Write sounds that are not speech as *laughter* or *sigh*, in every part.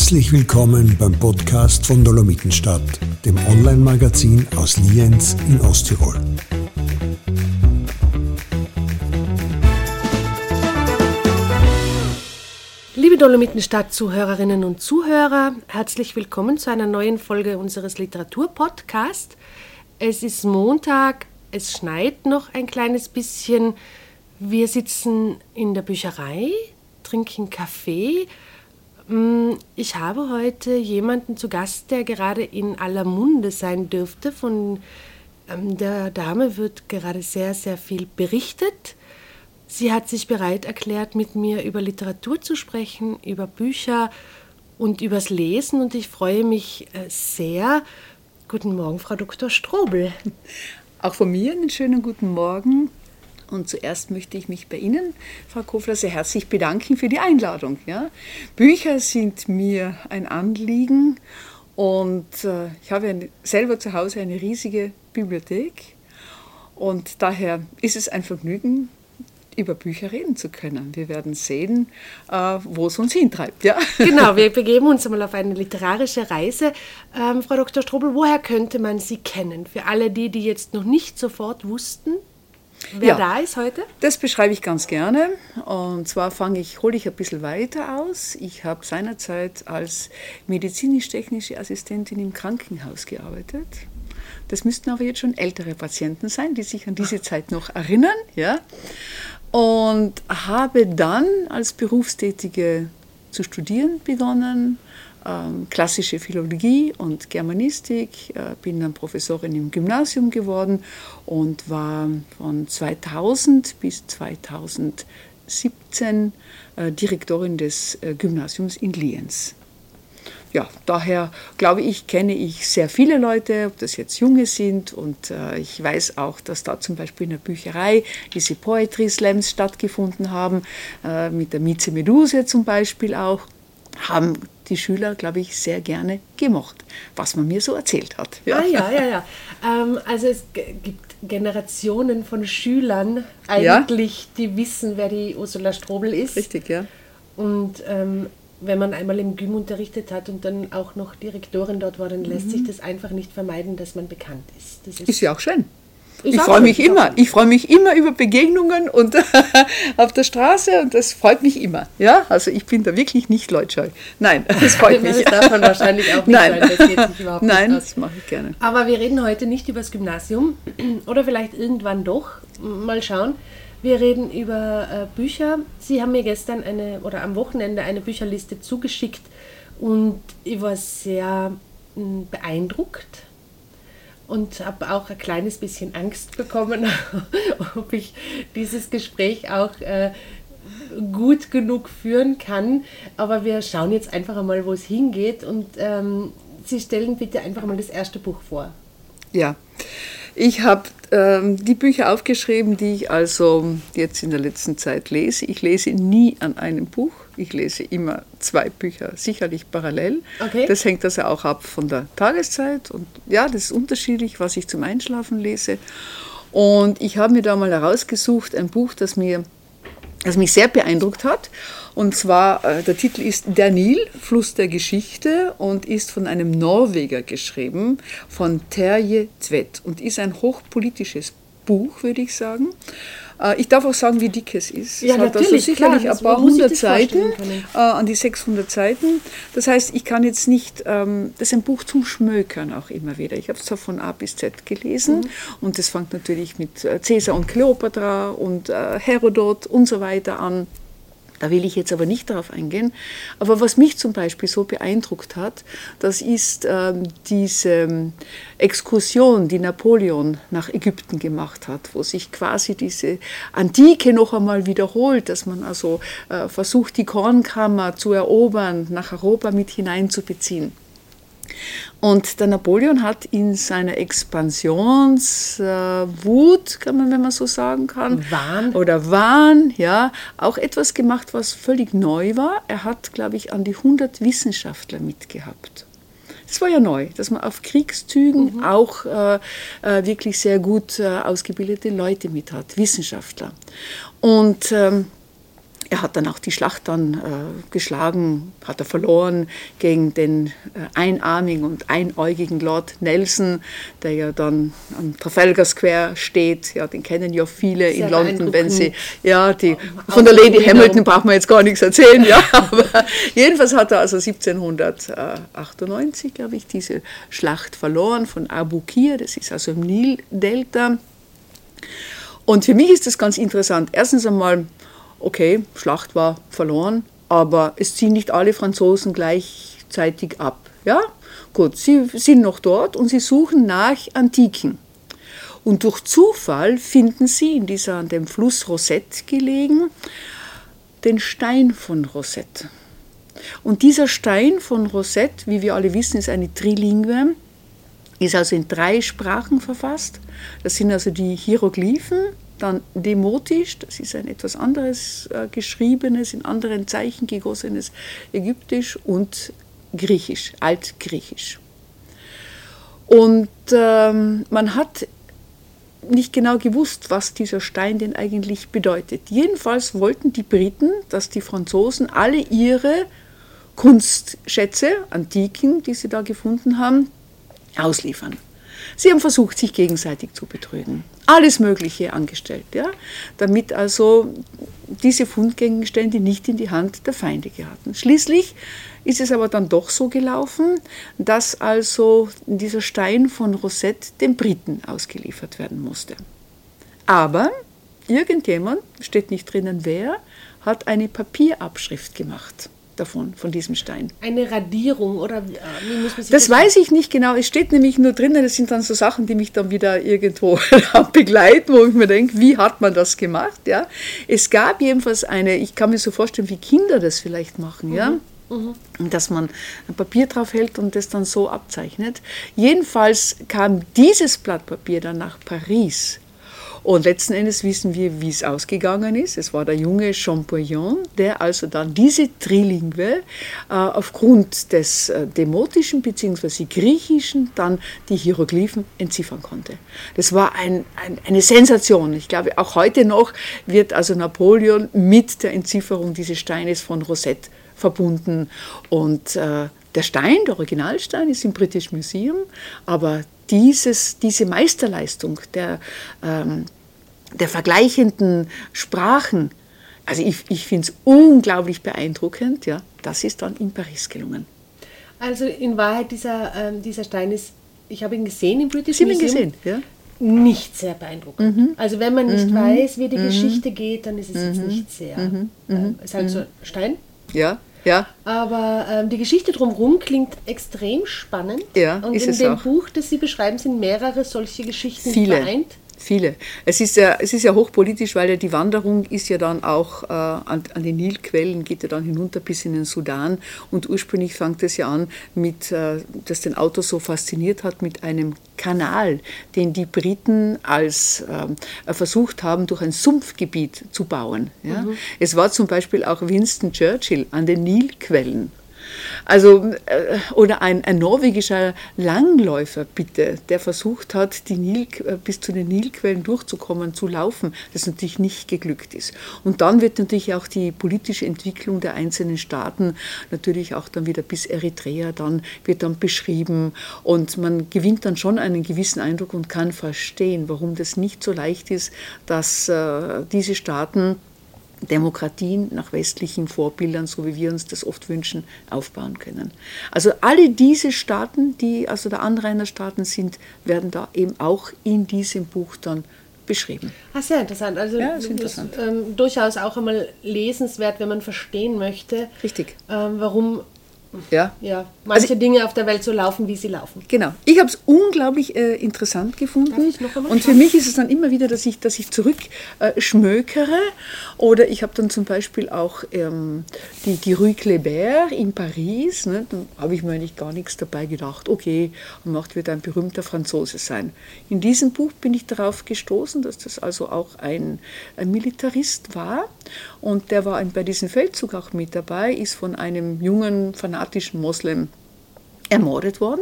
Herzlich willkommen beim Podcast von Dolomitenstadt, dem Online-Magazin aus Lienz in Osttirol. Liebe Dolomitenstadt-Zuhörerinnen und Zuhörer, herzlich willkommen zu einer neuen Folge unseres Literaturpodcasts. Es ist Montag, es schneit noch ein kleines bisschen. Wir sitzen in der Bücherei, trinken Kaffee. Mm, ich habe heute jemanden zu Gast, der gerade in aller Munde sein dürfte. Von ähm, der Dame wird gerade sehr, sehr viel berichtet. Sie hat sich bereit erklärt, mit mir über Literatur zu sprechen, über Bücher und übers Lesen. Und ich freue mich äh, sehr. Guten Morgen, Frau Dr. Strobel. Auch von mir einen schönen guten Morgen. Und zuerst möchte ich mich bei Ihnen, Frau Kofler, sehr herzlich bedanken für die Einladung. Ja. Bücher sind mir ein Anliegen und äh, ich habe eine, selber zu Hause eine riesige Bibliothek und daher ist es ein Vergnügen, über Bücher reden zu können. Wir werden sehen, äh, wo es uns hintreibt. Ja? *laughs* Genau, wir begeben uns einmal auf eine literarische Reise. Ähm, Frau Dr. Strobel, woher könnte man Sie kennen? Für alle die, die jetzt noch nicht sofort wussten, wer ja, da ist heute? Das beschreibe ich ganz gerne. Und zwar fange ich, hole ich ein bisschen weiter aus. Ich habe seinerzeit als medizinisch-technische Assistentin im Krankenhaus gearbeitet. Das müssten aber jetzt schon ältere Patienten sein, die sich an diese Zeit noch erinnern. Ja? Und habe dann als Berufstätige zu studieren begonnen, klassische Philologie und Germanistik, äh, bin dann Professorin im Gymnasium geworden und war von 2000 bis 2017 äh, Direktorin des äh, Gymnasiums in Lienz. Ja, daher glaube ich, kenne ich sehr viele Leute, ob das jetzt junge sind und ich weiß auch, dass da zum Beispiel in der Bücherei diese Poetry Slams stattgefunden haben, mit der Mieze Meduse zum Beispiel auch, haben die Schüler, glaube ich, sehr gerne gemocht, was man mir so erzählt hat. Ja, ah, ja, ja. ja. Ähm, also es gibt Generationen von Schülern eigentlich, ja? die wissen, wer die Ursula Strobel ist. Richtig, ja. Und ähm, wenn man einmal im Gym unterrichtet hat und dann auch noch Direktorin dort war, dann lässt mhm. sich das einfach nicht vermeiden, dass man bekannt ist. Das ist, ist ja auch schön. Ich, ich freue mich immer. Ich freue mich immer über Begegnungen und *laughs* auf der Straße und das freut mich immer. Ja, also ich bin da wirklich nicht leutscheu. Nein, *laughs* das freut *laughs* mich. Das darf man wahrscheinlich auch nicht Nein. sein. Das geht sich überhaupt Nein, nicht das mache ich gerne. Aber wir reden heute nicht über das Gymnasium *clears throat* oder vielleicht irgendwann doch. Mal schauen. Wir reden über äh, Bücher. Sie haben mir gestern eine oder am Wochenende eine Bücherliste zugeschickt und ich war sehr hm, beeindruckt und habe auch ein kleines bisschen Angst bekommen, *laughs* ob ich dieses Gespräch auch äh, gut genug führen kann. Aber wir schauen jetzt einfach einmal, wo es hingeht und ähm, Sie stellen bitte einfach mal das erste Buch vor. Ja, ich habe ähm, die Bücher aufgeschrieben, die ich also jetzt in der letzten Zeit lese. Ich lese nie an einem Buch. Ich lese immer zwei Bücher, sicherlich parallel. Okay. Das hängt also auch ab von der Tageszeit. Und ja, das ist unterschiedlich, was ich zum Einschlafen lese. Und ich habe mir da mal herausgesucht, ein Buch, das mir das mich sehr beeindruckt hat. Und zwar, äh, der Titel ist Der Nil, Fluss der Geschichte und ist von einem Norweger geschrieben, von Terje Tvedt und ist ein hochpolitisches Buch, würde ich sagen. Äh, ich darf auch sagen, wie dick es ist. Ja, es hat also sicherlich klar, ein paar hundert Seiten, äh, an die 600 Seiten. Das heißt, ich kann jetzt nicht, ähm, das ist ein Buch zum Schmökern auch immer wieder. Ich habe es zwar von A bis Z gelesen mhm. und das fängt natürlich mit äh, Cäsar und Kleopatra und äh, Herodot und so weiter an. Da will ich jetzt aber nicht darauf eingehen. Aber was mich zum Beispiel so beeindruckt hat, das ist ähm, diese ähm, Exkursion, die Napoleon nach Ägypten gemacht hat, wo sich quasi diese Antike noch einmal wiederholt, dass man also äh, versucht, die Kornkammer zu erobern, nach Europa mit hineinzubeziehen. Und der Napoleon hat in seiner Expansionswut, äh, kann man, wenn man so sagen kann, Wahn. oder Wahn, ja, auch etwas gemacht, was völlig neu war. Er hat, glaube ich, an die 100 Wissenschaftler mitgehabt. Das war ja neu, dass man auf Kriegszügen mhm. auch äh, äh, wirklich sehr gut äh, ausgebildete Leute mit hat, Wissenschaftler. Und ähm, er hat dann auch die Schlacht dann äh, geschlagen, hat er verloren gegen den äh, einarmigen und einäugigen Lord Nelson, der ja dann am Trafalgar Square steht. Ja, den kennen ja viele Sehr in London, wenn sie, ja, die, von der Lady Hamilton braucht man jetzt gar nichts erzählen, ja, *laughs* aber jedenfalls hat er also 1798, glaube ich, diese Schlacht verloren von Abu Kir, das ist also im Nildelta. Und für mich ist das ganz interessant. Erstens einmal, okay, Schlacht war verloren, aber es ziehen nicht alle Franzosen gleichzeitig ab. Ja, gut, sie sind noch dort und sie suchen nach Antiken. Und durch Zufall finden sie in dieser an dem Fluss Rosette gelegen den Stein von Rosette. Und dieser Stein von Rosette, wie wir alle wissen, ist eine Trilingue, ist also in drei Sprachen verfasst. Das sind also die Hieroglyphen, dann Demotisch, das ist ein etwas anderes äh, geschriebenes, in anderen Zeichen gegossenes Ägyptisch und Griechisch, Altgriechisch. Und ähm, man hat nicht genau gewusst, was dieser Stein denn eigentlich bedeutet. Jedenfalls wollten die Briten, dass die Franzosen alle ihre Kunstschätze, Antiken, die sie da gefunden haben, ausliefern. Sie haben versucht, sich gegenseitig zu betrügen. Alles Mögliche angestellt, ja? damit also diese Fundgegenstände nicht in die Hand der Feinde geraten. Schließlich ist es aber dann doch so gelaufen, dass also dieser Stein von Rosette den Briten ausgeliefert werden musste. Aber irgendjemand, steht nicht drinnen wer, hat eine Papierabschrift gemacht davon, von diesem Stein. Eine Radierung oder wie muss man sich das, das weiß ich nicht genau. Es steht nämlich nur drinnen, das sind dann so Sachen, die mich dann wieder irgendwo *laughs* begleiten, wo ich mir denke, wie hat man das gemacht? Ja? Es gab jedenfalls eine, ich kann mir so vorstellen, wie Kinder das vielleicht machen. Mhm. Ja? Mhm. dass man ein Papier drauf hält und das dann so abzeichnet. Jedenfalls kam dieses Blatt Papier dann nach Paris und letzten Endes wissen wir, wie es ausgegangen ist. Es war der junge Champollion, der also dann diese Trilingue äh, aufgrund des äh, Demotischen bzw. Griechischen dann die Hieroglyphen entziffern konnte. Das war ein, ein, eine Sensation. Ich glaube, auch heute noch wird also Napoleon mit der Entzifferung dieses Steines von Rosette verbunden. Und äh, der Stein, der Originalstein, ist im British Museum, aber dieses, diese Meisterleistung der, ähm, der vergleichenden Sprachen, also ich, ich finde es unglaublich beeindruckend, ja, das ist dann in Paris gelungen. Also in Wahrheit, dieser, ähm, dieser Stein ist, ich habe ihn gesehen im British Sie Museum. Sie haben ihn gesehen, ja? Nicht sehr beeindruckend. Mhm. Also wenn man nicht mhm. weiß, wie die mhm. Geschichte geht, dann ist es jetzt mhm. nicht sehr. Mhm. Es ist halt so Stein. Ja. Ja. Aber ähm, die Geschichte drumherum klingt extrem spannend. Ja, und ist in dem auch. Buch, das Sie beschreiben, sind mehrere solche Geschichten Viele. vereint. Viele. Es ist ja, es ist ja hochpolitisch, weil ja die Wanderung ist ja dann auch äh, an, an den Nilquellen, geht ja dann hinunter bis in den Sudan. Und ursprünglich fängt es ja an mit, äh, das den Autor so fasziniert hat, mit einem Kanal, den die Briten als äh, versucht haben, durch ein Sumpfgebiet zu bauen. Ja? Mhm. Es war zum Beispiel auch Winston Churchill an den Nilquellen also, äh, oder ein, ein, norwegischer Langläufer, bitte, der versucht hat, die Nil, äh, bis zu den Nilquellen durchzukommen, zu laufen, das natürlich nicht geglückt ist. Und dann wird natürlich auch die politische Entwicklung der einzelnen Staaten natürlich auch dann wieder bis Eritrea dann wird dann beschrieben und man gewinnt dann schon einen gewissen Eindruck und kann verstehen, warum das nicht so leicht ist, dass äh, diese Staaten Demokratien nach westlichen Vorbildern, so wie wir uns das oft wünschen, aufbauen können. Also alle diese Staaten, die also der Anrainerstaaten sind, werden da eben auch in diesem Buch dann beschrieben. Ah, sehr interessant. Also ja, ist interessant. Ist, ähm, durchaus auch einmal lesenswert, wenn man verstehen möchte, Richtig. Ähm, warum ja. ja manche also, Dinge auf der Welt so laufen, wie sie laufen. Genau. Ich habe es unglaublich äh, interessant gefunden. Und für mich ist es dann immer wieder, dass ich, dass ich zurückschmökere. Äh, Oder ich habe dann zum Beispiel auch ähm, die, die Rue Kléber in Paris. Ne, da habe ich mir eigentlich gar nichts dabei gedacht. Okay, Macht wird ein berühmter Franzose sein. In diesem Buch bin ich darauf gestoßen, dass das also auch ein, ein Militarist war. Und der war bei diesem Feldzug auch mit dabei, ist von einem jungen, fanatischen Moslem ermordet worden.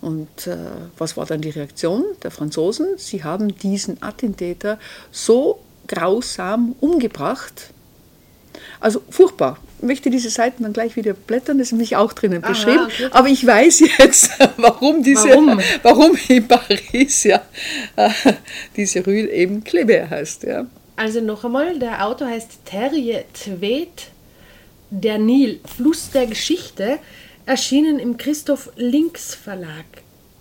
Und äh, was war dann die Reaktion der Franzosen? Sie haben diesen Attentäter so grausam umgebracht, Also furchtbar. Ich möchte diese Seiten dann gleich wieder blättern, das ist nämlich auch drinnen Aha, beschrieben. okay. Aber ich weiß jetzt, *laughs* warum diese, Warum? warum in Paris ja äh, *laughs* diese Rue eben Kleber heißt. Ja. Also noch einmal, der Autor heißt Terje Tvedt, Der Nil, Fluss der Geschichte, erschienen im Christoph Links Verlag.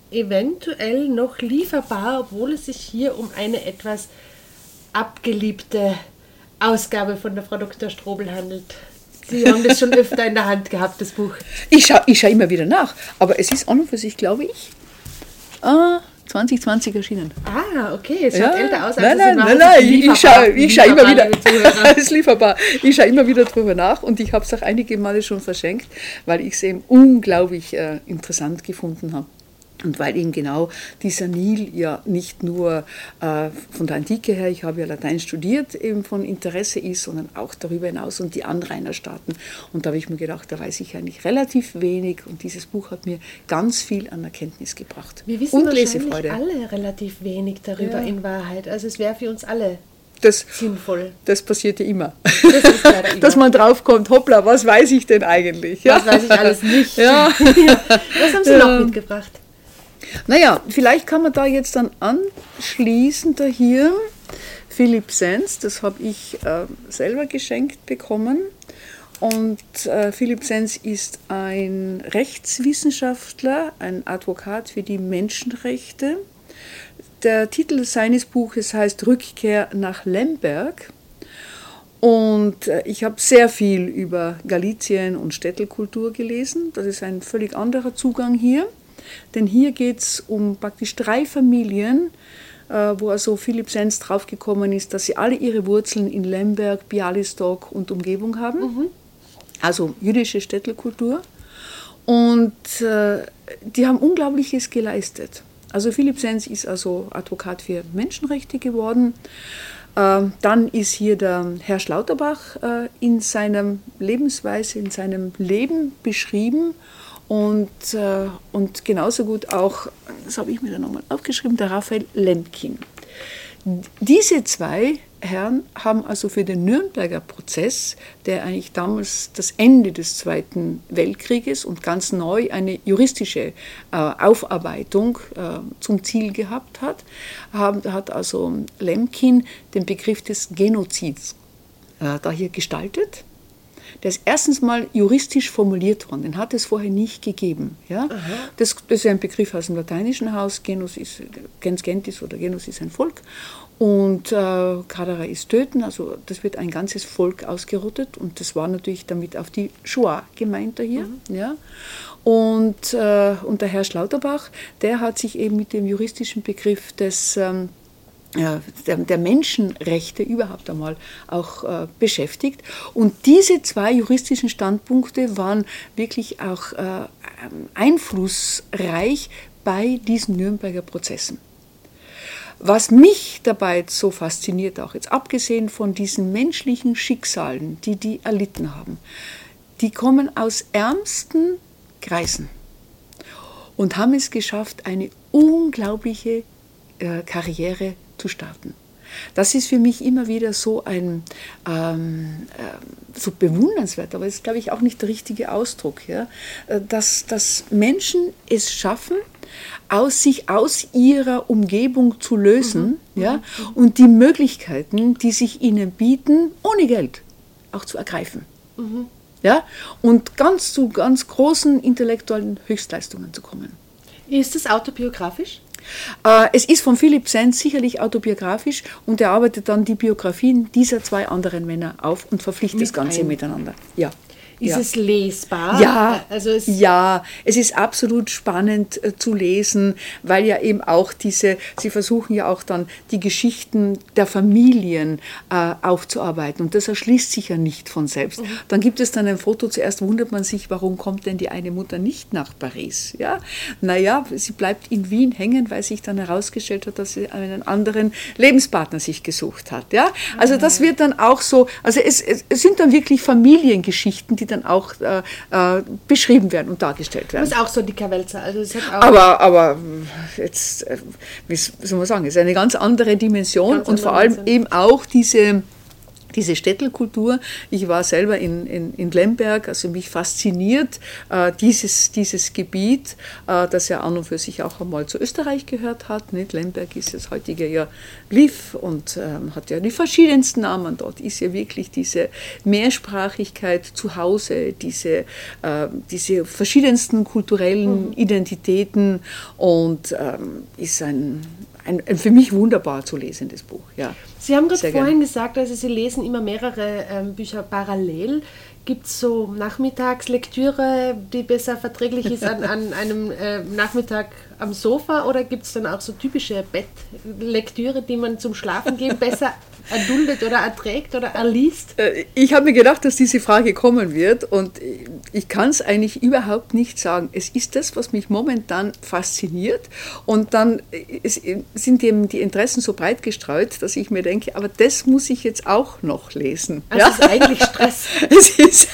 Eventuell noch lieferbar, obwohl es sich hier um eine etwas abgeliebte Ausgabe von der Frau Dr. Strobel handelt. Sie haben das schon *laughs* öfter in der Hand gehabt, das Buch. Ich schaue ich schau immer wieder nach, aber es ist an und für sich, glaube ich, ah, 2020 erschienen. Ah, okay, es schaut älter aus, als nein, nein, in nein, nein, ich, ich schaue *laughs* *laughs* ich schau immer wieder, ist lieferbar. Ich schaue immer wieder drüber nach und ich habe es auch einige Male schon verschenkt, weil ich es eben unglaublich äh, interessant gefunden habe. Und weil eben genau dieser Nil ja nicht nur äh, von der Antike her, ich habe ja Latein studiert, eben von Interesse ist, sondern auch darüber hinaus und die Anrainerstaaten. Und da habe ich mir gedacht, da weiß ich eigentlich relativ wenig und dieses Buch hat mir ganz viel an Erkenntnis gebracht. Wir wissen und Lesefreude. alle relativ wenig darüber Ja. in Wahrheit. Also es wäre für uns alle Das, sinnvoll. das passiert ja immer. Das *laughs* immer. Dass man draufkommt, hoppla, was weiß ich denn eigentlich? Das weiß ich alles nicht. Ja. *laughs* Was haben Sie Ja. noch mitgebracht? Naja, vielleicht kann man da jetzt dann anschließen, da hier Philipp Sens, das habe ich äh, selber geschenkt bekommen. Und äh, Philipp Sens ist ein Rechtswissenschaftler, ein Advokat für die Menschenrechte. Der Titel seines Buches heißt Rückkehr nach Lemberg. Und äh, ich habe sehr viel über Galizien und Städtelkultur gelesen. Das ist ein völlig anderer Zugang hier. Denn hier geht es um praktisch drei Familien, äh, wo also Philipp Sens draufgekommen ist, dass sie alle ihre Wurzeln in Lemberg, Bialystok und Umgebung haben. Also jüdische Städtelkultur. Und äh, die haben Unglaubliches geleistet. Also Philipp Sens ist also Advokat für Menschenrechte geworden. Ähm, Dann ist hier der Herr Schlauterbach äh, in seiner Lebensweise, in seinem Leben beschrieben und, äh, und genauso gut auch, das habe ich mir dann nochmal aufgeschrieben, der Raphael Lemkin. Diese zwei Herren haben also für den Nürnberger Prozess, der eigentlich damals das Ende des Zweiten Weltkrieges und ganz neu eine juristische äh, Aufarbeitung äh, zum Ziel gehabt hat, haben, hat also Lemkin den Begriff des Genozids äh, da hier gestaltet. Der ist erstens mal juristisch formuliert worden, den hat es vorher nicht gegeben. Ja? Das, das ist ein Begriff aus dem lateinischen Haus, Genus ist, gens gentis oder Genus ist ein Volk und äh, Kadara ist töten, also das wird ein ganzes Volk ausgerottet und das war natürlich damit auf die Shoah gemeint da hier. Ja? Und, äh, und der Herr Schlauterbach, der hat sich eben mit dem juristischen Begriff des ähm, der, der Menschenrechte überhaupt einmal auch äh, beschäftigt. Und diese zwei juristischen Standpunkte waren wirklich auch äh, einflussreich bei diesen Nürnberger Prozessen. Was mich dabei so fasziniert, auch jetzt abgesehen von diesen menschlichen Schicksalen, die die erlitten haben, die kommen aus ärmsten Kreisen und haben es geschafft, eine unglaubliche äh, Karriere zu starten. Das ist für mich immer wieder so ein ähm, äh, so bewundernswert, aber das ist, glaube ich, auch nicht der richtige Ausdruck, ja? Äh, dass, dass Menschen es schaffen, aus sich aus ihrer Umgebung zu lösen ja? und die Möglichkeiten, die sich ihnen bieten, ohne Geld auch zu ergreifen. Ja? Und ganz zu ganz großen intellektuellen Höchstleistungen zu kommen. Ist es autobiografisch? Äh, Es ist von Philipp Sens sicherlich autobiografisch und er arbeitet dann die Biografien dieser zwei anderen Männer auf und verpflichtet Mit das Ganze ein. miteinander. Ja. Ist ja. es lesbar? Ja, Also es, ja, es ist absolut spannend äh, zu lesen, weil ja eben auch diese, sie versuchen ja auch dann die Geschichten der Familien äh, aufzuarbeiten und das erschließt sich ja nicht von selbst. Dann gibt es dann ein Foto, zuerst wundert man sich, warum kommt denn die eine Mutter nicht nach Paris? Ja, naja, sie bleibt in Wien hängen, weil sich dann herausgestellt hat, dass sie einen anderen Lebenspartner sich gesucht hat. Ja, also das wird dann auch so, also es, es sind dann wirklich Familiengeschichten, die dann auch äh, äh, beschrieben werden und dargestellt das werden. ist auch so die Kavelza. Also Aber, aber jetzt, äh, wie soll man sagen, ist eine ganz andere Dimension Ganz und vor allem Dimension. eben auch diese, diese Städtelkultur. Ich war selber in, in, in Lemberg, also mich fasziniert äh, dieses, dieses Gebiet, äh, das ja an und für sich auch einmal zu Österreich gehört hat. Nicht? Lemberg ist das heutige ja Lviv und ähm, hat ja die verschiedensten Namen. Dort ist ja wirklich diese Mehrsprachigkeit zu Hause, diese, äh, diese verschiedensten kulturellen mhm. Identitäten und ähm, ist ein, ein, ein, für mich wunderbar zu lesendes Buch. Ja. Sie haben gerade vorhin gern. gesagt, also Sie lesen immer mehrere ähm, Bücher parallel. Gibt es so Nachmittagslektüre, die besser verträglich ist an, an einem äh, Nachmittag am Sofa oder gibt es dann auch so typische Bettlektüre, die man zum Schlafen gehen besser erduldet oder erträgt oder erliest? Äh, ich habe mir gedacht, dass diese Frage kommen wird und ich kann es eigentlich überhaupt nicht sagen. Es ist das, was mich momentan fasziniert und dann sind eben die Interessen so breit gestreut, dass ich mir denke, aber das muss ich jetzt auch noch lesen. Also ja? ist *laughs* eigentlich Stress. es ist,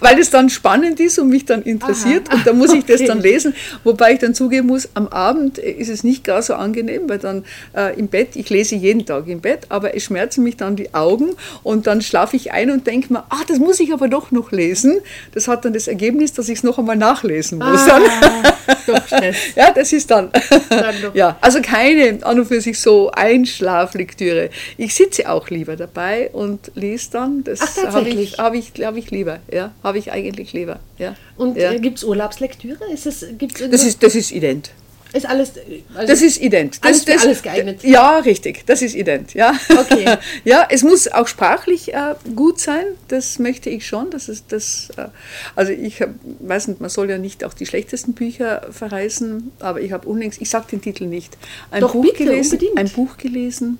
weil es dann spannend ist und mich dann interessiert Aha. und da muss ich okay. das dann lesen, wobei ich dann zugeben muss, am Abend ist es nicht gar so angenehm, weil dann äh, im Bett, ich lese jeden Tag im Bett, aber es schmerzen mich dann die Augen und dann schlafe ich ein und denke mir, ach, das muss ich aber doch noch lesen. Das hat dann das Ergebnis, dass ich es noch einmal nachlesen muss. Ah, *laughs* doch *laughs* ja, das ist dann. dann ja, also keine an und für sich so Einschlaflektüre. Ich sitze auch lieber dabei und lese dann. Das habe ich, hab ich, hab ich lieber. Ja, habe ich eigentlich lieber. Ja. Und ja. äh, gibt es Urlaubslektüre? Ist das, gibt's das, ist, das ist ident. Ist alles. Also das ist ident. Das, alles, das, alles geeignet. Ja, richtig. Das ist ident. Ja. Okay. *laughs* ja, es muss auch sprachlich äh, gut sein. Das möchte ich schon. Das ist das. Äh, also ich hab, weiß nicht, man soll ja nicht auch die schlechtesten Bücher verreißen, aber ich habe unlängst, ich sage den Titel nicht, ein Doch, Buch bitte, gelesen. Unbedingt. Ein Buch gelesen.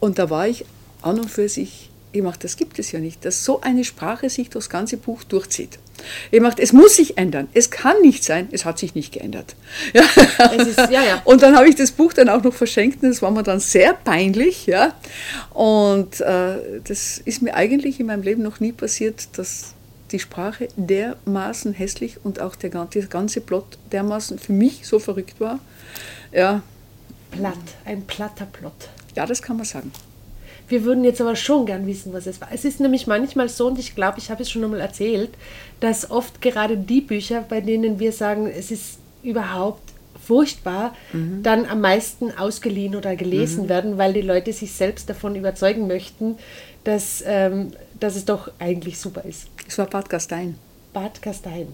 Und da war ich an und für sich. Ich mache, das gibt es ja nicht, dass so eine Sprache sich durchs ganze Buch durchzieht. Ich macht, es muss sich ändern. Es kann nicht sein, es hat sich nicht geändert. *laughs* Ja. Ist, ja, ja. Und dann habe ich das Buch dann auch noch verschenkt und das war mir dann sehr peinlich. Ja. Und äh, das ist mir eigentlich in meinem Leben noch nie passiert, dass die Sprache dermaßen hässlich und auch der, der ganze Plot dermaßen für mich so verrückt war. Ja. Platt, ein platter Plot. Ja, das kann man sagen. Wir würden jetzt aber schon gern wissen, was es war. Es ist nämlich manchmal so, und ich glaube, ich habe es schon einmal erzählt, dass oft gerade die Bücher, bei denen wir sagen, es ist überhaupt furchtbar, mhm. dann am meisten ausgeliehen oder gelesen mhm. werden, weil die Leute sich selbst davon überzeugen möchten, dass, ähm, dass es doch eigentlich super ist. Es war Bad Gastein. Bad Gastein.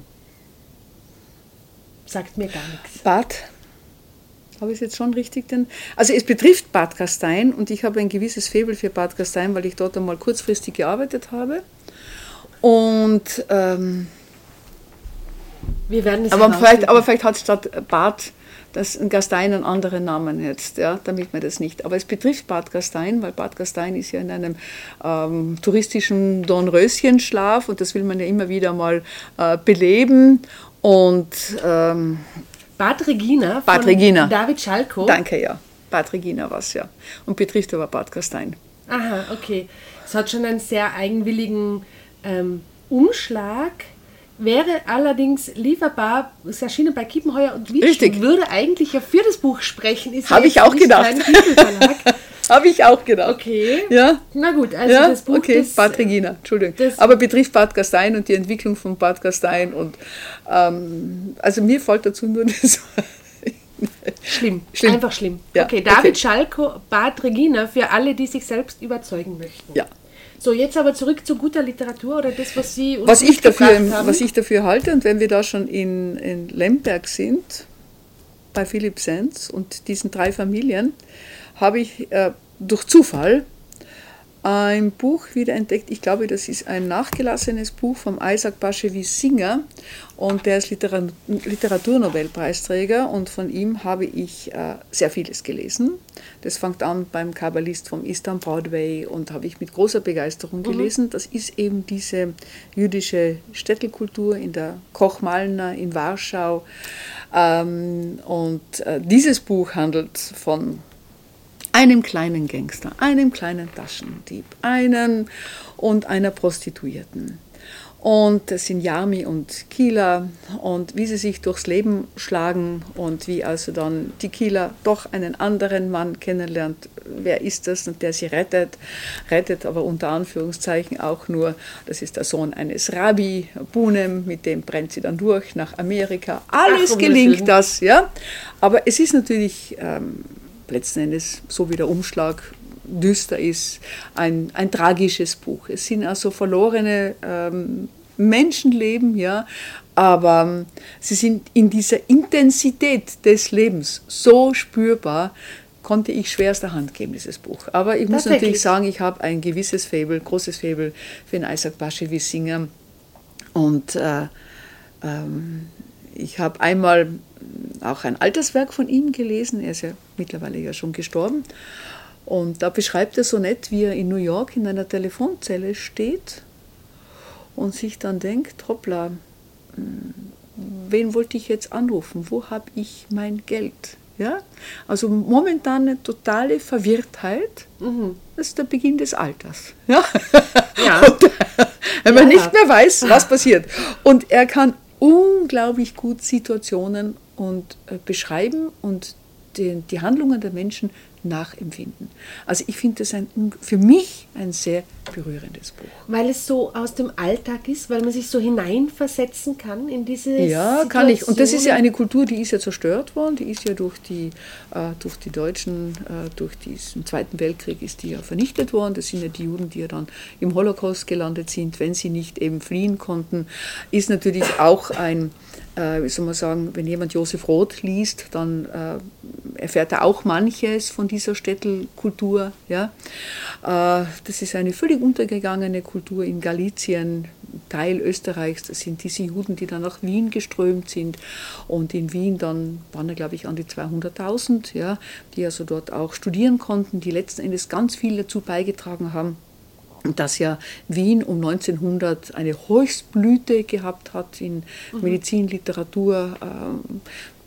Sagt mir gar nichts. Bad habe ich es jetzt schon richtig denn? Also es betrifft Bad Gastein und ich habe ein gewisses Faible für Bad Gastein, weil ich dort einmal kurzfristig gearbeitet habe. Und ähm, wir werden es aber vielleicht, aber vielleicht hat statt Bad das Gastein einen anderen Namen jetzt, ja, damit man das nicht. Aber es betrifft Bad Gastein, weil Bad Gastein ist ja in einem ähm, touristischen Dornröschenschlaf und das will man ja immer wieder mal äh, beleben. Und ähm, Bad Regina Bad von Regina. David Schalko. Danke, ja. Bad Regina war es ja. Und betrifft aber Bad Gastein. Aha, okay. Es hat schon einen sehr eigenwilligen ähm, Umschlag. Wäre allerdings lieferbar, ist erschienen bei Kiepenheuer und Witsch, Richtig. würde eigentlich ja für das Buch sprechen. Habe ich auch gedacht. *laughs* Habe ich auch gedacht. Okay. Ja. Na gut, also ja? das Buch. Okay, das, Bad Regina, Entschuldigung. Aber betrifft Bad Gastein und die Entwicklung von Bad Gastein. Und, ähm, also mir fällt dazu nur *laughs* das. Schlimm. schlimm. Einfach schlimm. Ja. Okay, David okay. Schalko, Bad Regina, für alle, die sich selbst überzeugen möchten. Ja. So, jetzt aber zurück zu guter Literatur oder das, was Sie uns was ich dafür, haben. Was ich dafür halte, und wenn wir da schon in, in Lemberg sind, bei Philipp Sens und diesen drei Familien, habe ich äh, durch Zufall ein Buch wiederentdeckt. Ich glaube, das ist ein nachgelassenes Buch vom Isaac Bashevis Singer und der ist Literat Literaturnobelpreisträger und von ihm habe ich äh, sehr vieles gelesen. Das fängt an beim Kabbalist vom Eastern Broadway und habe ich mit großer Begeisterung mhm. gelesen. Mhm. Das ist eben diese jüdische Städtelkultur in der Kochmalna in Warschau. Ähm, und äh, dieses Buch handelt von einem kleinen Gangster, einem kleinen Taschendieb, einem und einer Prostituierten. Und das sind Yami und Kila und wie sie sich durchs Leben schlagen und wie also dann die Kila doch einen anderen Mann kennenlernt. Wer ist das und der sie rettet? Rettet aber unter Anführungszeichen auch nur, das ist der Sohn eines Rabbi, Bunem, mit dem brennt sie dann durch nach Amerika. Alles Ach, gelingt das, ja. Aber es ist natürlich ähm, letzten Endes so wie der Umschlag düster ist, ein, ein tragisches Buch. Es sind also verlorene ähm, Menschenleben, ja, aber ähm, sie sind in dieser Intensität des Lebens so spürbar, konnte ich schwer aus der Hand geben, dieses Buch. Aber ich muss natürlich sagen, ich habe ein gewisses Fable, großes Fable für den Isaac Bashevis Singer. Und äh, ähm, ich habe einmal auch ein Alterswerk von ihm gelesen, er ist ja mittlerweile ja schon gestorben. Und da beschreibt er so nett, wie er in New York in einer Telefonzelle steht und sich dann denkt, hoppla, hm, wen wollte ich jetzt anrufen? Wo habe ich mein Geld? Ja? Also momentan eine totale Verwirrtheit. Mhm. Das ist der Beginn des Alters. *laughs* Ja? ja. Und, *laughs* wenn man ja. nicht mehr weiß, was passiert. Und er kann unglaublich gut Situationen und, äh, beschreiben und den, die Handlungen der Menschen nachempfinden. Also ich finde das ein, für mich ein sehr berührendes Buch. Weil es so aus dem Alltag ist, weil man sich so hineinversetzen kann in diese Ja, Situation. kann ich. Und das ist ja eine Kultur, die ist ja zerstört worden, die ist ja durch die, äh, durch die Deutschen, äh, durch diesen Zweiten Weltkrieg ist die ja vernichtet worden. Das sind ja die Juden, die ja dann im Holocaust gelandet sind, wenn sie nicht eben fliehen konnten. Ist natürlich auch ein äh, soll man sagen, wenn jemand Josef Roth liest, dann äh, erfährt er auch manches von dieser Städtelkultur. Ja? Äh, das ist eine völlig untergegangene Kultur in Galizien, Teil Österreichs. Das sind diese Juden, die dann nach Wien geströmt sind. Und in Wien dann waren, glaube ich, an die 200.000, ja, die also dort auch studieren konnten, die letzten Endes ganz viel dazu beigetragen haben dass ja Wien um 1900 eine Höchstblüte gehabt hat in mhm. Medizin, Literatur, äh,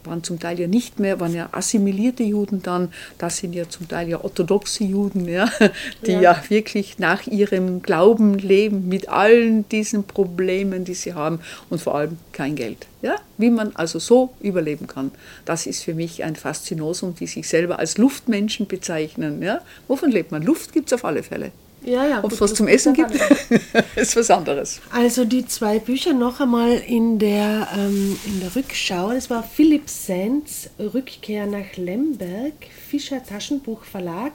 waren zum Teil ja nicht mehr, waren ja assimilierte Juden dann, das sind ja zum Teil ja orthodoxe Juden, ja, *laughs* die ja. ja wirklich nach ihrem Glauben leben mit allen diesen Problemen, die sie haben und vor allem kein Geld. Ja? Wie man also so überleben kann, das ist für mich ein Faszinosum, die sich selber als Luftmenschen bezeichnen. Ja? Wovon lebt man? Luft gibt es auf alle Fälle. Ja, ja, Ob es was zum Essen gibt, *laughs* ist was anderes. Also die zwei Bücher noch einmal in der, ähm, in der Rückschau. Das war Philipp Sands Rückkehr nach Lemberg, Fischer Taschenbuch Verlag,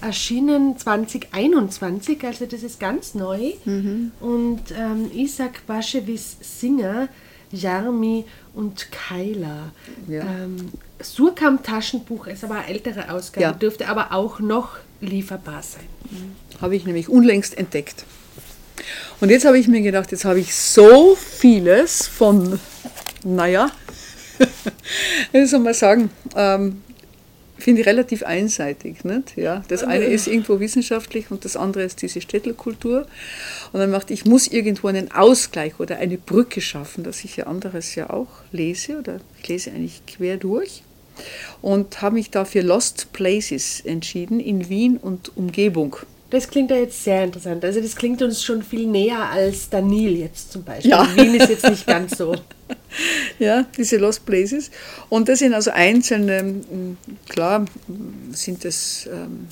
erschienen 2021, also das ist ganz neu. Mhm. Und ähm, Isaac Baschewis Singer, Jarmi und Keiler. Ja. Ähm, Surkamp Taschenbuch ist aber eine ältere Ausgabe, ja. dürfte aber auch noch lieferbar sein. Mhm habe ich nämlich unlängst entdeckt. Und jetzt habe ich mir gedacht, jetzt habe ich so vieles von, naja, *laughs* wie soll man sagen, ähm, finde ich relativ einseitig. Nicht? Ja, das eine ist irgendwo wissenschaftlich und das andere ist diese Städtelkultur. Und dann macht, ich muss irgendwo einen Ausgleich oder eine Brücke schaffen, dass ich ja anderes ja auch lese oder ich lese eigentlich quer durch. Und habe mich da für Lost Places entschieden in Wien und Umgebung. Das klingt ja jetzt sehr interessant. Also das klingt uns schon viel näher als Danil jetzt zum Beispiel. Ja. Wien ist jetzt nicht ganz so. *laughs* ja, diese Lost Places. Und das sind also einzelne, klar sind das ähm,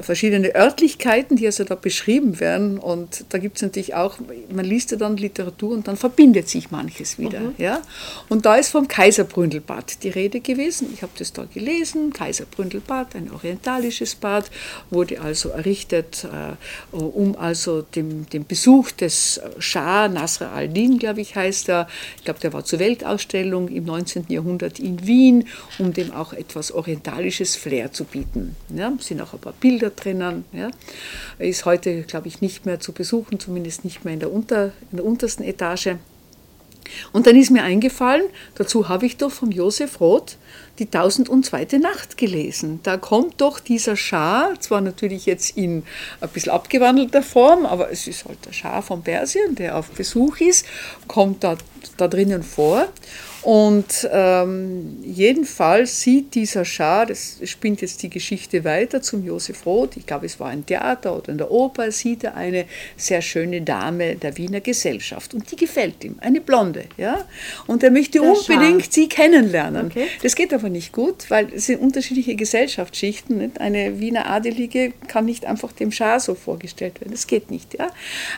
verschiedene Örtlichkeiten, die also da beschrieben werden. Und da gibt es natürlich auch, man liest ja dann Literatur und dann verbindet sich manches wieder. Mhm. Ja? Und da ist vom Kaiserbründelbad die Rede gewesen. Ich habe das da gelesen. Kaiserbründelbad, ein orientalisches Bad, wurde also errichtet, äh, um also dem, dem Besuch des Schah Nasr al-Din, glaube ich, heißt er. Ich glaube, der war zur Weltausstellung im 19. Jahrhundert in Wien, um dem auch etwas orientalisches Flair zu bieten. Ja? Sind auch ein paar Bilder Bilder drinnen. Ja. Ist heute, glaube ich, nicht mehr zu besuchen, zumindest nicht mehr in der, unter, in der untersten Etage. Und dann ist mir eingefallen, dazu habe ich doch vom Josef Roth die 1002. Nacht gelesen. Da kommt doch dieser Schah, zwar natürlich jetzt in ein bisschen abgewandelter Form, aber es ist halt der Schah von Persien, der auf Besuch ist, kommt da, da drinnen vor. Und ähm, jedenfalls sieht dieser Schah, das spinnt jetzt die Geschichte weiter zum Josef Roth, ich glaube es war ein Theater oder in der Oper, sieht er eine sehr schöne Dame der Wiener Gesellschaft und die gefällt ihm, eine Blonde. Ja? Und er möchte der unbedingt Schah. sie kennenlernen. Okay. Das geht aber nicht gut, weil es sind unterschiedliche Gesellschaftsschichten. Nicht? Eine Wiener Adelige kann nicht einfach dem Schah so vorgestellt werden, das geht nicht. Ja?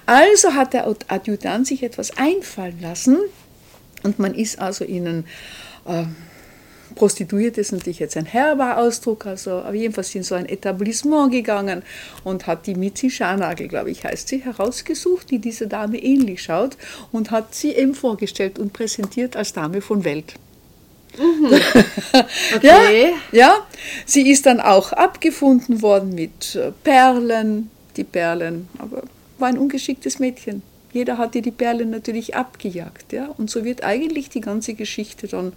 Also hat der Adjutant sich etwas einfallen lassen, und man ist also ihnen äh, Prostituiert ist natürlich jetzt ein herber Ausdruck, also auf jeden Fall in so ein Etablissement gegangen und hat die Mitzi Scharnagel, glaube ich, heißt sie, herausgesucht, die dieser Dame ähnlich schaut und hat sie eben vorgestellt und präsentiert als Dame von Welt. Mhm. *laughs* Okay. ja, ja, sie ist dann auch abgefunden worden mit äh, Perlen, die Perlen, aber war ein ungeschicktes Mädchen. Jeder hat ihr die Perlen natürlich abgejagt. Ja? Und so wird eigentlich die ganze Geschichte dann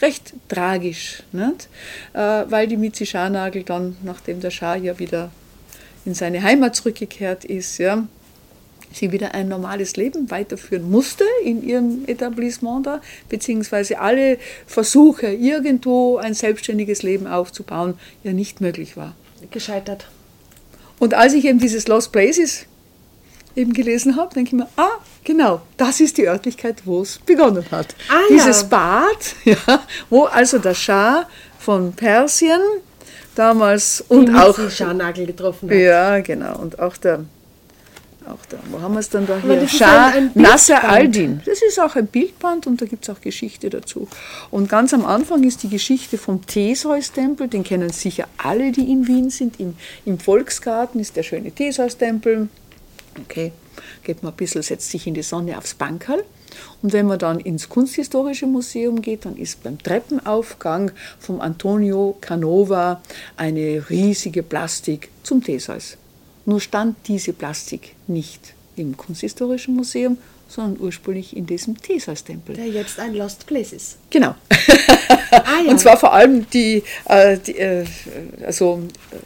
recht tragisch, nicht? Äh, weil die Mitzi Scharnagel dann, nachdem der Schah ja wieder in seine Heimat zurückgekehrt ist, ja, sie wieder ein normales Leben weiterführen musste in ihrem Etablissement da, beziehungsweise alle Versuche, irgendwo ein selbstständiges Leben aufzubauen, ja nicht möglich war. Gescheitert. Und als ich eben dieses Lost Places eben gelesen habe, denke ich mir, ah, genau, das ist die Örtlichkeit, wo es begonnen hat. Ah, Dieses ja. Bad, *laughs* ja, wo also der Schah von Persien damals und die auch Scharnagel getroffen hat. Ja, genau, und auch der auch da, wo haben wir es dann da hier? Schah Nasser al-Din. Das ist auch ein Bildband und da gibt es auch Geschichte dazu. Und ganz am Anfang ist die Geschichte vom Theseus-Tempel, den kennen sicher alle, die in Wien sind. Im, Im Volksgarten ist der schöne Theseus-Tempel. Okay, geht man ein bisschen, setzt sich in die Sonne aufs Bankerl. Und wenn man dann ins Kunsthistorische Museum geht, dann ist beim Treppenaufgang vom Antonio Canova eine riesige Plastik zum Theseus. Nur stand diese Plastik nicht im Kunsthistorischen Museum, sondern ursprünglich in diesem Theseus-Tempel. Der jetzt ein Lost Place ist. Genau. Ah, *laughs* ja. Und zwar vor allem die, äh, die äh, also äh,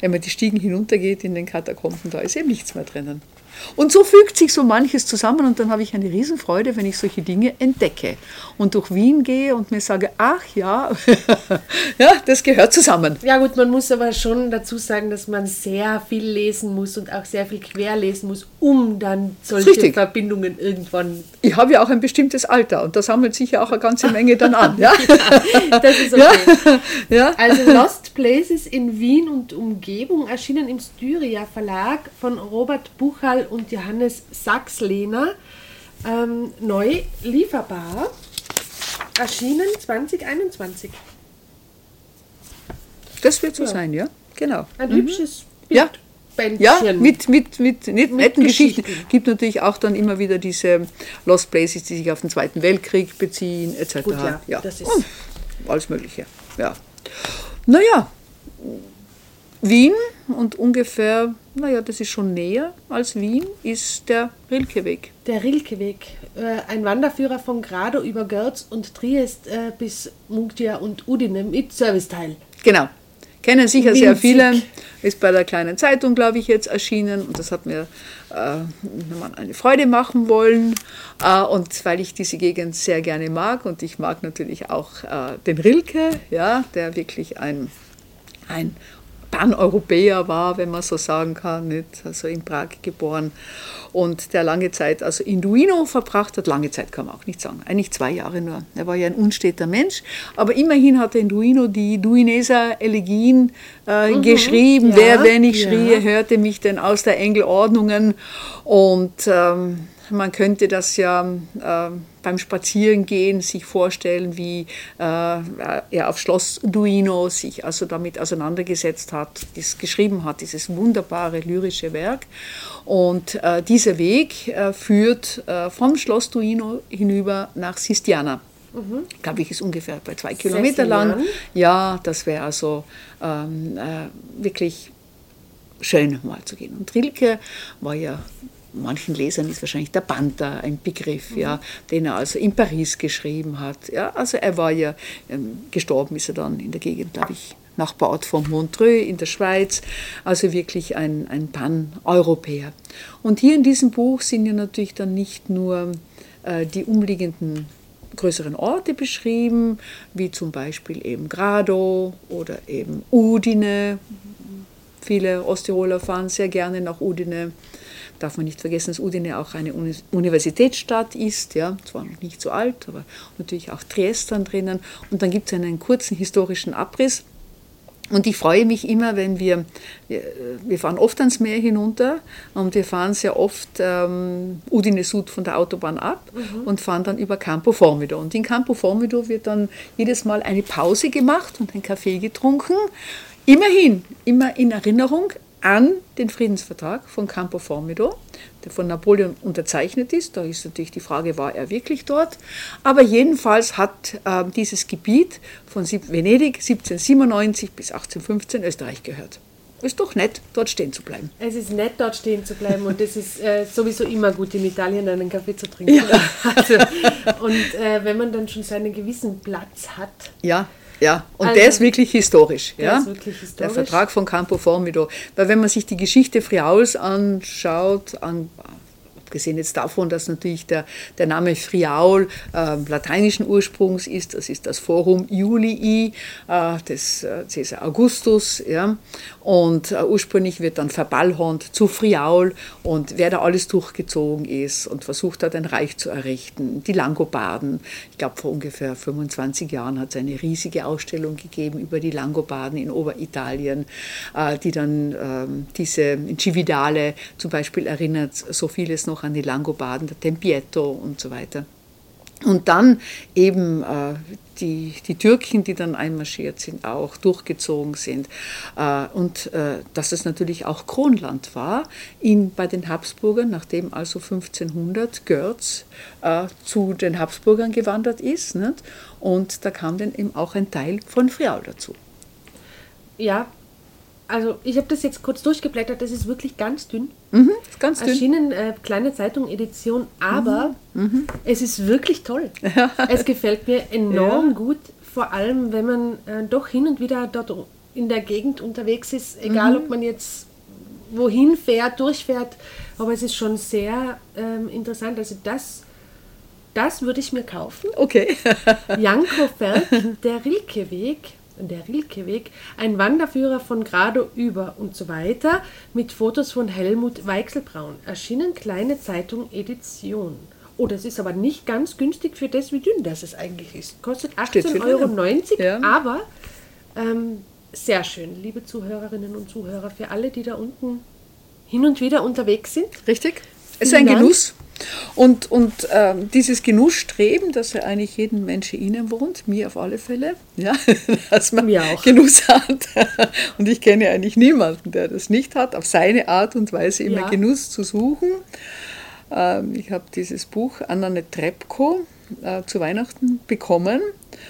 wenn man die Stiegen hinuntergeht in den Katakomben, da ist eben nichts mehr drinnen. Und so fügt sich so manches zusammen und dann habe ich eine Riesenfreude, wenn ich solche Dinge entdecke und durch Wien gehe und mir sage, ach ja, *laughs* ja, das gehört zusammen. Ja gut, man muss aber schon dazu sagen, dass man sehr viel lesen muss und auch sehr viel querlesen muss, um dann solche Richtig. Verbindungen irgendwann... Ich habe ja auch ein bestimmtes Alter und da sammelt sich ja auch eine ganze Menge dann an. Ja, ja *laughs* das ist okay. Ja. *laughs* ja. Also Lost Places in Wien und Umgebung erschienen im Styria Verlag von Robert Buchal und Johannes Sachslehner ähm, neu lieferbar. Erschienen 2021. Das wird so ja. sein, ja? Genau. Ein mhm. hübsches Bild. Ja. Bändchen. Ja, mit, mit, mit, mit netten Geschichten. Es gibt natürlich auch dann immer wieder diese Lost Places, die sich auf den Zweiten Weltkrieg beziehen, etc. Gut, ja, ja. Das ist Und alles Mögliche. Ja. Naja, Wien und ungefähr, naja, das ist schon näher als Wien, ist der Rilkeweg. Der Rilkeweg, äh, ein Wanderführer von Grado über Görz und Triest äh, bis Mungtia und Udine mit Serviceteil. Genau. Kennen sicher Winzig. sehr viele. Ist bei der kleinen Zeitung, glaube ich, jetzt erschienen. Und das hat mir äh, eine Freude machen wollen. Äh, und weil ich diese Gegend sehr gerne mag und ich mag natürlich auch äh, den Rilke, ja, der wirklich ein, ein Pan-Europäer war, wenn man so sagen kann, nicht? also in Prag geboren und der lange Zeit also in Duino verbracht hat. Lange Zeit kann man auch nicht sagen, eigentlich zwei Jahre nur. Er war ja ein unsteter Mensch, aber immerhin hat er in Duino die Duineser Elegien äh, mhm, geschrieben. Ja, Wer, wenn ich ja. schrie, hörte mich denn aus der Engelordnungen und ähm, man könnte das ja äh, beim Spazierengehen sich vorstellen, wie äh, er auf Schloss Duino sich also damit auseinandergesetzt hat, das geschrieben hat, dieses wunderbare lyrische Werk. Und äh, dieser Weg äh, führt äh, vom Schloss Duino hinüber nach Sistiana. Mhm. Glaube ich, ist ungefähr bei zwei Kilometer lang. Ja, das wäre also ähm, äh, wirklich schön mal zu gehen. Und Rilke war ja manchen Lesern ist wahrscheinlich der Panther ein Begriff, mhm. ja, den er also in Paris geschrieben hat. Ja, also er war ja, ähm, gestorben ist er dann in der Gegend, glaube ich, Nachbarort von Montreux in der Schweiz, also wirklich ein, ein Pan-Europäer. Und hier in diesem Buch sind ja natürlich dann nicht nur äh, die umliegenden größeren Orte beschrieben, wie zum Beispiel eben Grado oder eben Udine. Viele Osttiroler fahren sehr gerne nach Udine. Darf man nicht vergessen, dass Udine auch eine Universitätsstadt ist, ja, zwar noch nicht so alt, aber natürlich auch Triest dann drinnen. Und dann gibt es einen kurzen historischen Abriss und ich freue mich immer, wenn wir, wir fahren oft ans Meer hinunter und wir fahren sehr oft ähm, Udine Sud von der Autobahn ab mhm. und fahren dann über Campo Formido. Und in Campo Formido wird dann jedes Mal eine Pause gemacht und ein Kaffee getrunken. Immerhin, immer in Erinnerung an den Friedensvertrag von Campo Formido, der von Napoleon unterzeichnet ist. Da ist natürlich die Frage, war er wirklich dort? Aber jedenfalls hat äh, dieses Gebiet von Venedig 1797 bis 1815 Österreich gehört. Ist doch nett, dort stehen zu bleiben. Es ist nett, dort stehen zu bleiben und es ist äh, sowieso immer gut, in Italien einen Kaffee zu trinken. Ja. *laughs* Also, und äh, wenn man dann schon seinen gewissen Platz hat, ja ja, und also, der ist wirklich historisch. Der ja? ist wirklich historisch. Der Vertrag von Campo Formido. Weil wenn man sich die Geschichte Friauls anschaut, an, abgesehen jetzt davon, dass natürlich der, der Name Friaul äh, lateinischen Ursprungs ist, das ist das Forum Julii äh, des äh, Caesar Augustus, ja, und äh, ursprünglich wird dann verballhornt zu Friaul und wer da alles durchgezogen ist und versucht hat, ein Reich zu errichten, die Langobarden, ich glaube vor ungefähr 25 Jahren hat es eine riesige Ausstellung gegeben über die Langobarden in Oberitalien, äh, die dann ähm, diese in Cividale zum Beispiel erinnert, so vieles noch an die Langobarden, der Tempietto und so weiter. Und dann eben äh, die, die Türken, die dann einmarschiert sind, auch durchgezogen sind. Äh, und äh, dass es natürlich auch Kronland war in, bei den Habsburgern, nachdem also 1500 Görz äh, zu den Habsburgern gewandert ist. Nicht? Und da kam dann eben auch ein Teil von Friaul dazu. Ja, also ich habe das jetzt kurz durchgeblättert, das ist wirklich ganz dünn. Mhm, ganz dünn. Erschienen, äh, kleine Zeitung, Edition, aber mhm. mhm. es ist wirklich toll. *laughs* es gefällt mir enorm ja. gut, vor allem wenn man äh, doch hin und wieder dort in der Gegend unterwegs ist, egal mhm. ob man jetzt wohin fährt, durchfährt, aber es ist schon sehr ähm, interessant. Also das, das würde ich mir kaufen. Okay. *laughs* Janko Feld, der Rilke-Weg der Rilkeweg, ein Wanderführer von Grado über und so weiter mit Fotos von Helmut Weichselbraun. Erschienen kleine Zeitung Edition. Oh, das ist aber nicht ganz günstig für das, wie dünn das es eigentlich ist. Kostet 18,90 Euro, ja. aber ähm, sehr schön, liebe Zuhörerinnen und Zuhörer, für alle, die da unten hin und wieder unterwegs sind. Richtig. Es ist ein Genuss. Und, und äh, dieses Genussstreben, das ja eigentlich jedem Menschen innen wohnt, mir auf alle Fälle, ja, *laughs* dass man Genuss hat. *laughs* Und ich kenne eigentlich niemanden, der das nicht hat, auf seine Art und Weise immer ja. Genuss zu suchen. Ähm, ich habe dieses Buch Anna Netrebko äh, zu Weihnachten bekommen.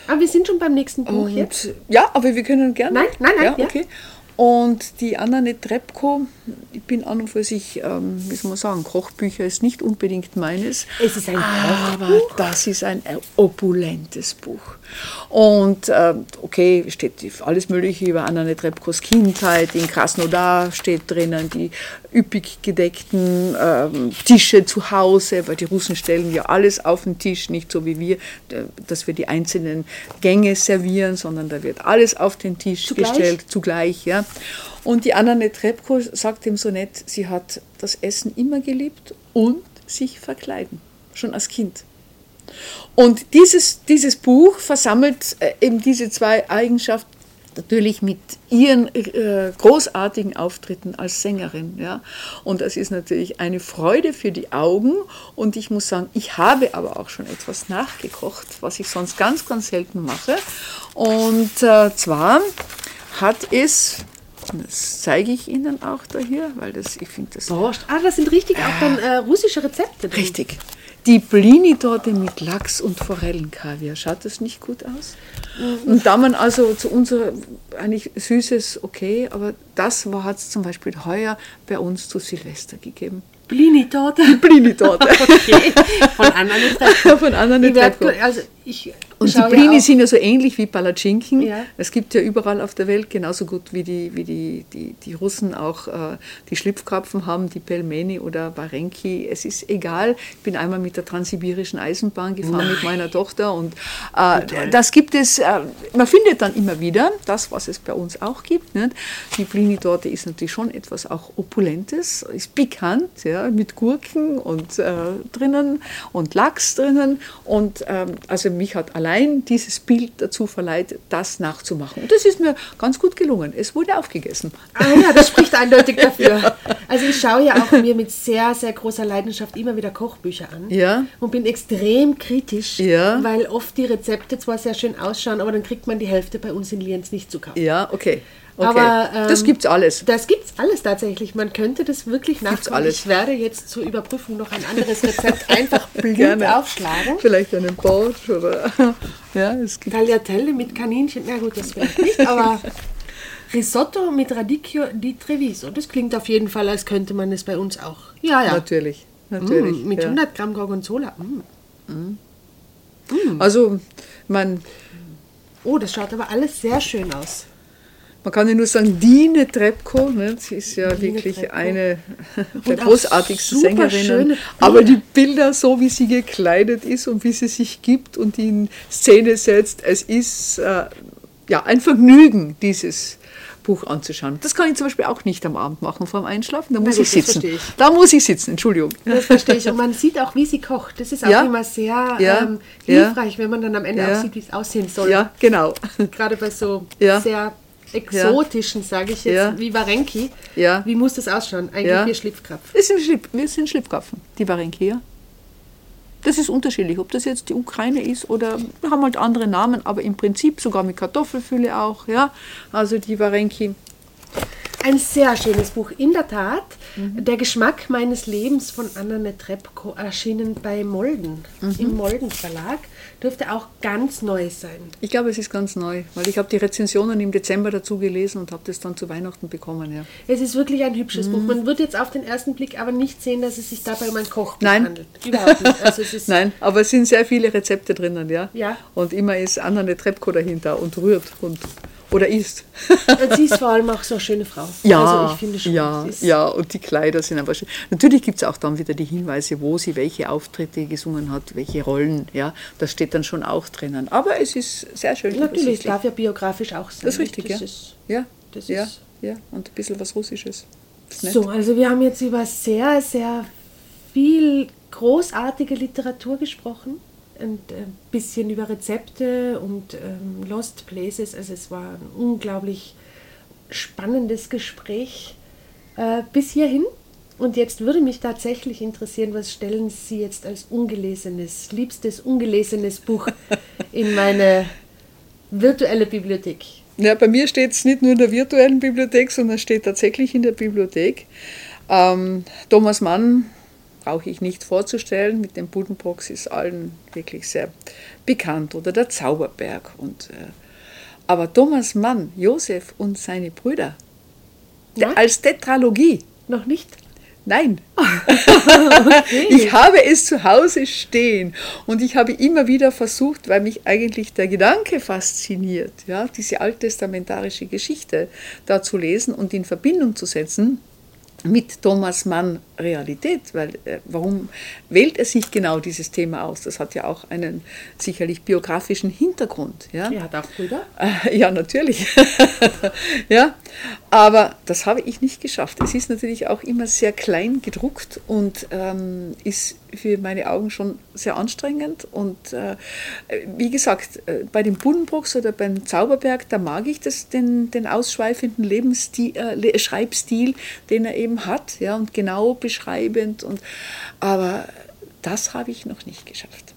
Aber ah, wir sind schon beim nächsten Buch und, jetzt. Ja, aber wir können gerne. Nein, nein, nein. Ja, okay. Und die Anna Netrebko, ich bin an und für sich, ähm, wie soll man sagen, Kochbücher ist nicht unbedingt meines. Es ist ein aber Kochbuch. das ist ein opulentes Buch. Und äh, okay, steht alles Mögliche über Anna Netrebkos Kindheit. In Krasnodar steht drinnen die üppig gedeckten ähm, Tische zu Hause, weil die Russen stellen ja alles auf den Tisch, nicht so wie wir, dass wir die einzelnen Gänge servieren, sondern da wird alles auf den Tisch zugleich? gestellt, zugleich. Ja. Und die Anna Netrebko sagt ihm so nett, sie hat das Essen immer geliebt und sich verkleiden, schon als Kind. Und dieses, dieses Buch versammelt äh, eben diese zwei Eigenschaften natürlich mit ihren äh, großartigen Auftritten als Sängerin. Ja? Und das ist natürlich eine Freude für die Augen. Und ich muss sagen, ich habe aber auch schon etwas nachgekocht, was ich sonst ganz, ganz selten mache. Und äh, zwar hat es das zeige ich Ihnen auch da hier, weil das, ich finde das. Borscht. Ah, das sind richtig auch dann äh, russische Rezepte. Drin. Richtig. Die Blini-Torte mit Lachs und Forellenkaviar. Schaut das nicht gut aus? Und da man also zu unserer eigentlich süßes, okay, aber das hat es zum Beispiel heuer bei uns zu Silvester gegeben. Blini-Torte? Blini-Torte. *laughs* okay, von Anna *laughs* Von Anna ich, also ich und die Blini ja sind ja so ähnlich wie Palatschinken. Ja. Es gibt ja überall auf der Welt genauso gut wie die, wie die, die, die Russen auch äh, die Schlipfkrapfen haben, die Pelmeni oder Barenki. Es ist egal. Ich bin einmal mit der transsibirischen Eisenbahn gefahren mit meiner Tochter und äh, das gibt es, äh, man findet dann immer wieder das, was es bei uns auch gibt. Nicht? Die Blini-Torte ist natürlich schon etwas auch Opulentes, ist pikant, ja, mit Gurken und äh, drinnen und Lachs drinnen und ähm, also mich hat allein dieses Bild dazu verleitet, das nachzumachen. Und das ist mir ganz gut gelungen. Es wurde aufgegessen. Ah ja, das spricht eindeutig *laughs* dafür. Also ich schaue ja auch mir mit sehr, sehr großer Leidenschaft immer wieder Kochbücher an. Ja. Und bin extrem kritisch, Ja. weil oft die Rezepte zwar sehr schön ausschauen, aber dann kriegt man die Hälfte bei uns in Lienz nicht zu kaufen. Ja, okay. Okay. Aber, ähm, das gibt's alles. Das gibt's alles tatsächlich. Man könnte das wirklich nachgucken. alles. Ich werde jetzt zur Überprüfung noch ein anderes Rezept *laughs* einfach blind Gerne. aufschlagen. Vielleicht einen Porch oder. *laughs* ja, es gibt. Tagliatelle mit Kaninchen, na gut, das vielleicht nicht, aber Risotto mit Radicchio di Treviso. Das klingt auf jeden Fall, als könnte man es bei uns auch. Ja, ja. Natürlich. Natürlich. Mm, mit ja. 100 Gramm Gorgonzola. Mm. Also, man, Oh, das schaut aber alles sehr schön aus. Man kann ja nur sagen, Dine Trepko, ne, sie ist ja Dine wirklich Trepko. eine der großartigsten Sängerinnen. Aber die Bilder, so wie sie gekleidet ist und wie sie sich gibt und in Szene setzt, es ist äh, ja, ein Vergnügen, dieses Buch anzuschauen. Das kann ich zum Beispiel auch nicht am Abend machen vor dem Einschlafen. Da muss gut, ich sitzen. ich. Da muss ich sitzen, Entschuldigung. Das verstehe ich. Und man sieht auch, wie sie kocht. Das ist auch Ja. immer sehr Ja. ähm, Ja. hilfreich, wenn man dann am Ende Ja. auch sieht, wie es aussehen soll. Ja, genau. Gerade bei so Ja. sehr exotischen, sage ich jetzt, Ja. wie Varenki. Ja. Wie muss das ausschauen? Eigentlich Ja. wie Schlipfkrapf. Das sind Schlip, wir sind Schlipfkrapfen, die Varenki, ja. Das ist unterschiedlich, ob das jetzt die Ukraine ist oder wir haben halt andere Namen, aber im Prinzip sogar mit Kartoffelfülle auch, ja. Also die Varenki. Ein sehr schönes Buch, in der Tat. Mhm. Der Geschmack meines Lebens von Anna Netrebko erschienen bei Molden, Mhm. im Molden Verlag. Dürfte auch ganz neu sein. Ich glaube, es ist ganz neu, weil ich habe die Rezensionen im Dezember dazu gelesen und habe das dann zu Weihnachten bekommen, ja. Es ist wirklich ein hübsches Mhm. Buch. Man wird jetzt auf den ersten Blick aber nicht sehen, dass es sich dabei um ein Kochbuch Nein. handelt. Überhaupt nicht. Also *laughs* Nein, aber es sind sehr viele Rezepte drinnen, ja. Ja. Und immer ist Anna Netrebko dahinter und rührt und oder. Und sie ist vor allem auch so eine schöne Frau. Ja, also ich finde schon. ja, ist- ja, und die Kleider sind einfach schön. Natürlich gibt es auch dann wieder die Hinweise, wo sie welche Auftritte gesungen hat, welche Rollen, ja, das steht dann schon auch drinnen. Aber es ist sehr schön. Natürlich, es darf ja biografisch auch sein. Das ist richtig, das ja. Ist, ja, das ja, ist- ja, und ein bisschen was Russisches. Ist so, also wir haben jetzt über sehr, sehr viel großartige Literatur gesprochen. Ein bisschen über Rezepte und ähm, Lost Places. Also es war ein unglaublich spannendes Gespräch äh, bis hierhin. Und jetzt würde mich tatsächlich interessieren, was stellen Sie jetzt als ungelesenes, liebstes ungelesenes Buch *laughs* in meine virtuelle Bibliothek? Ja, bei mir steht es nicht nur in der virtuellen Bibliothek, sondern steht tatsächlich in der Bibliothek. Ähm, Thomas Mann brauche ich nicht vorzustellen, mit dem Buddenbrooks ist allen wirklich sehr bekannt oder der Zauberberg. Und, äh, aber Thomas Mann, Josef und seine Brüder, Ja? als Tetralogie, Noch nicht? Nein. *laughs* Ich habe es zu Hause stehen und ich habe immer wieder versucht, weil mich eigentlich der Gedanke fasziniert, ja, diese alttestamentarische Geschichte da zu lesen und in Verbindung zu setzen mit Thomas Mann Realität, weil äh, warum wählt er sich genau dieses Thema aus? Das hat ja auch einen sicherlich biografischen Hintergrund, ja. Er hat auch Brüder. Äh, Ja, natürlich. *laughs* ja, aber das habe ich nicht geschafft. Es ist natürlich auch immer sehr klein gedruckt und ähm, ist für meine Augen schon sehr anstrengend. Und äh, wie gesagt, äh, bei den Buddenbrooks oder beim Zauberberg, da mag ich das, den, den ausschweifenden Lebensstil, äh, Schreibstil, den er eben hat, ja, und genau beschreibend. Und, aber das habe ich noch nicht geschafft.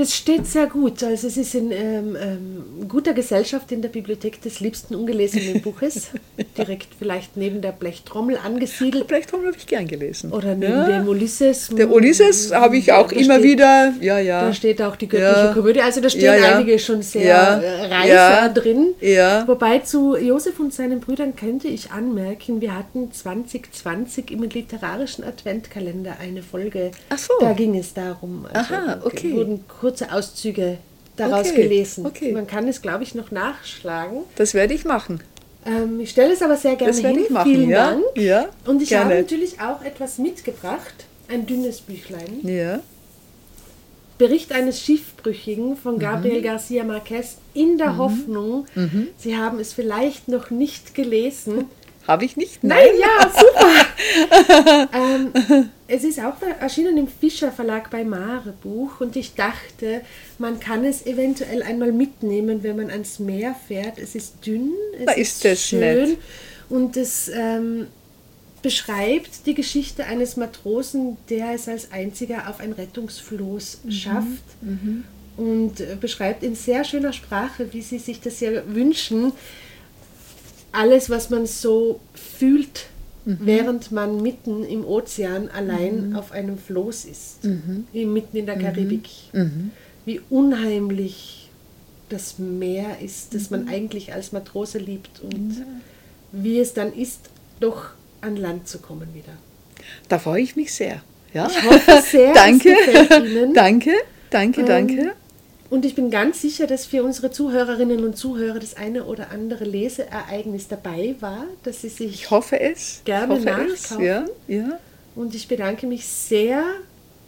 Das steht sehr gut. Also es ist in ähm, ähm, guter Gesellschaft in der Bibliothek des liebsten ungelesenen *laughs* Buches. Direkt vielleicht neben der Blechtrommel angesiedelt. Vielleicht habe ich gern gelesen. Oder neben Ja. dem Ulysses. Der Ulysses habe ich auch immer steht- wieder, ja, ja. Da steht auch die göttliche Ja. Komödie. Also da stehen Ja, ja. einige schon sehr Ja. drin. Ja. Wobei zu Josef und seinen Brüdern könnte ich anmerken, wir hatten 2020 im literarischen Adventkalender eine Folge. Ach so. Da ging es darum. Also Aha, okay. wurden kurze Auszüge daraus Okay, gelesen. okay. Man kann es, glaube ich, noch nachschlagen. Das werde ich machen. Ähm, ich stelle es aber sehr gerne Das werde hin. ich machen, Vielen ja. Dank. Ja, Und ich gerne. habe natürlich auch etwas mitgebracht. Ein dünnes Büchlein. Ja. Bericht eines Schiffbrüchigen von Mhm. Gabriel Garcia Marquez in der Hoffnung, Sie haben es vielleicht noch nicht gelesen. *laughs* Habe ich nicht? Nein, ja, super. *laughs* ähm, es ist auch erschienen im Fischer Verlag bei Mare Buch und ich dachte, man kann es eventuell einmal mitnehmen, wenn man ans Meer fährt. Es ist dünn, es Da ist das nett. und es ähm, beschreibt die Geschichte eines Matrosen, der es als einziger auf ein Rettungsfloß Mhm. schafft und äh, beschreibt in sehr schöner Sprache, wie sie sich das ja wünschen, alles, was man so fühlt, während man mitten im Ozean allein auf einem Floß ist, im- mitten in der Karibik. Wie unheimlich das Meer ist, das man eigentlich als Matrose liebt und wie es dann ist, doch an Land zu kommen wieder. Da freue ich mich sehr. Ja? Ich hoffe sehr, *laughs* danke. Ihnen. danke, danke, Ähm, danke. Und ich bin ganz sicher, dass für unsere Zuhörerinnen und Zuhörer das eine oder andere Leseereignis dabei war, dass sie sich Ich hoffe es. gerne ich hoffe es. nachkaufen. Ja, ja. Und ich bedanke mich sehr,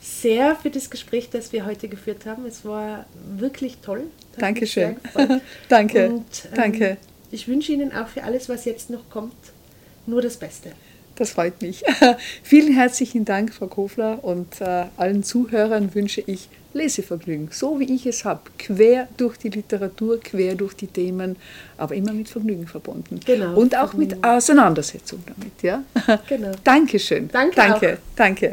sehr für das Gespräch, das wir heute geführt haben. Es war wirklich toll. Dankeschön. *laughs* Danke, Und, ähm, danke. Ich wünsche Ihnen auch für alles, was jetzt noch kommt, nur das Beste. Das freut mich. *laughs* Vielen herzlichen Dank, Frau Kofler, und äh, allen Zuhörern wünsche ich Lesevergnügen, so wie ich es habe, quer durch die Literatur, quer durch die Themen, aber immer mit Vergnügen verbunden. Genau, Und auch mit Auseinandersetzung damit. Ja? Genau. *laughs* Dankeschön. Danke Danke, danke.